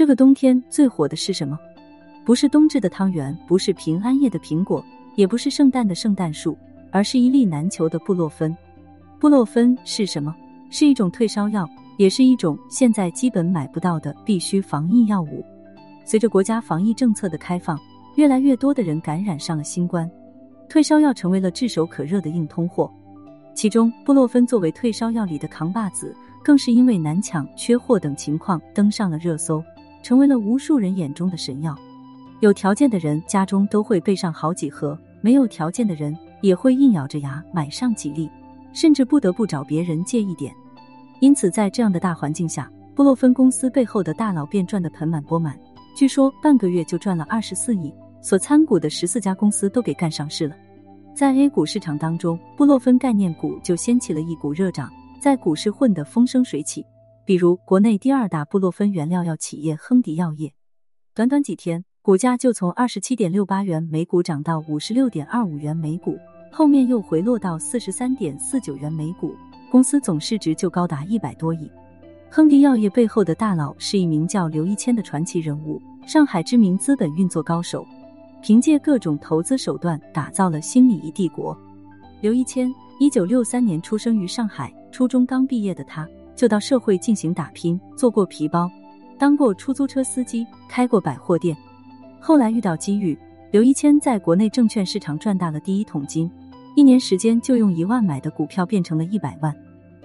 这个冬天最火的是什么？不是冬至的汤圆，不是平安夜的苹果，也不是圣诞的圣诞树，而是一粒难求的布洛芬。布洛芬是什么？是一种退烧药，也是一种现在基本买不到的必须防疫药物。随着国家防疫政策的开放，越来越多的人感染上了新冠，退烧药成为了炙手可热的硬通货。其中，布洛芬作为退烧药里的扛把子，更是因为难抢、缺货等情况登上了热搜，成为了无数人眼中的神药。有条件的人家中都会备上好几盒，没有条件的人也会硬咬着牙买上几粒。甚至不得不找别人借一点，因此在这样的大环境下，布洛芬公司背后的大佬便赚得盆满钵满。据说半个月就赚了二十四亿，所参股的十四家公司都给干上市了。在 A 股市场当中，布洛芬概念股就掀起了一股热涨，在股市混得风生水起。比如国内第二大布洛芬原料药企业亨迪药业，短短几天，股价就从二十七点六八元每股涨到五十六点二五元每股。后面又回落到四十三点四九元每股，公司总市值就高达一百多亿。亨迪药业背后的大佬是一名叫刘一谦的传奇人物，上海知名资本运作高手，凭借各种投资手段打造了新礼仪帝国。刘一谦一九六三年出生于上海，初中刚毕业的他就到社会进行打拼，做过皮包，当过出租车司机，开过百货店。后来遇到机遇，刘一谦在国内证券市场赚大了第一桶金。一年时间就用一万买的股票变成了一百万。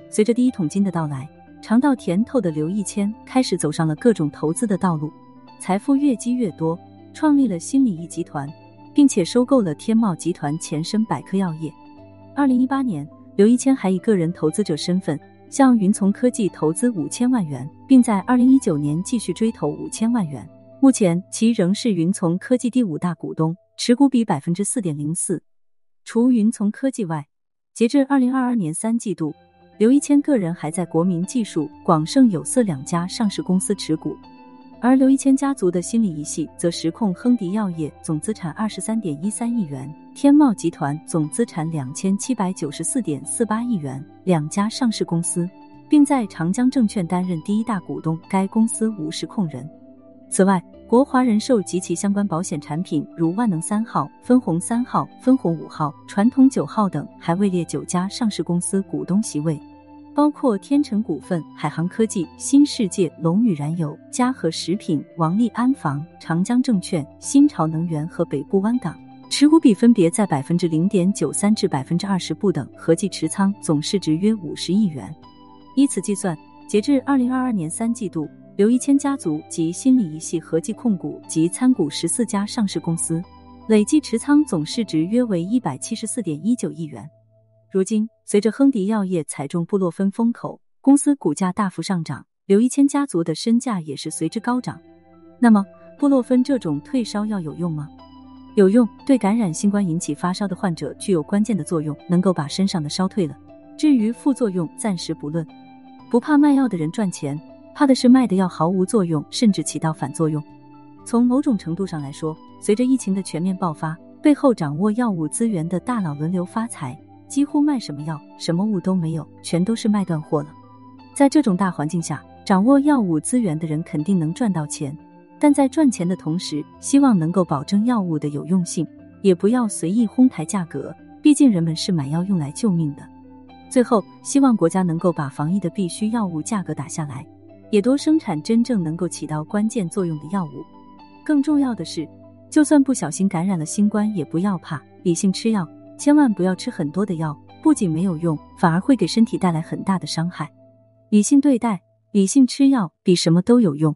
随着第一桶金的到来，尝到甜头的刘一谦开始走上了各种投资的道路，财富越积越多，创立了新礼仪集团，并且收购了天茂集团前身百科药业。二零一八年，刘一谦还以个人投资者身份向云从科技投资五千万元，并在二零一九年继续追投五千万元。目前，其仍是云从科技第五大股东，持股比百分之四点零四。除云从科技外，截至二零二二年三季度，刘一谦个人还在国民技术、广盛有色两家上市公司持股，而刘一谦家族的心理仪系则实控亨迪药业，总资产二十三点一三亿元；天茂集团总资产两千七百九十四点四八亿元，两家上市公司，并在长江证券担任第一大股东，该公司无实控人。此外，国华人寿及其相关保险产品，如万能三号、分红三号、分红五号、传统九号等，还位列九家上市公司股东席位，包括天成股份、海航科技、新世界、龙宇燃油、嘉禾食品、王利安防、长江证券、新潮能源和北部湾港，持股比分别在百分之零点九三至百分之二十不等，合计持仓总市值约五十亿元。依此计算，截至二零二二年三季度。刘一谦家族及新礼仪系合计控股及参股十四家上市公司，累计持仓总市值约为一百七十四点一九亿元。如今，随着亨迪药业踩中布洛芬风口，公司股价大幅上涨，刘一谦家族的身价也是随之高涨。那么，布洛芬这种退烧药有用吗？有用，对感染新冠引起发烧的患者具有关键的作用，能够把身上的烧退了。至于副作用，暂时不论。不怕卖药的人赚钱。怕的是卖的药毫无作用，甚至起到反作用。从某种程度上来说，随着疫情的全面爆发，背后掌握药物资源的大佬轮流发财，几乎卖什么药、什么物都没有，全都是卖断货了。在这种大环境下，掌握药物资源的人肯定能赚到钱，但在赚钱的同时，希望能够保证药物的有用性，也不要随意哄抬价格。毕竟人们是买药用来救命的。最后，希望国家能够把防疫的必需药物价格打下来。也多生产真正能够起到关键作用的药物。更重要的是，就算不小心感染了新冠，也不要怕，理性吃药，千万不要吃很多的药，不仅没有用，反而会给身体带来很大的伤害。理性对待，理性吃药，比什么都有用。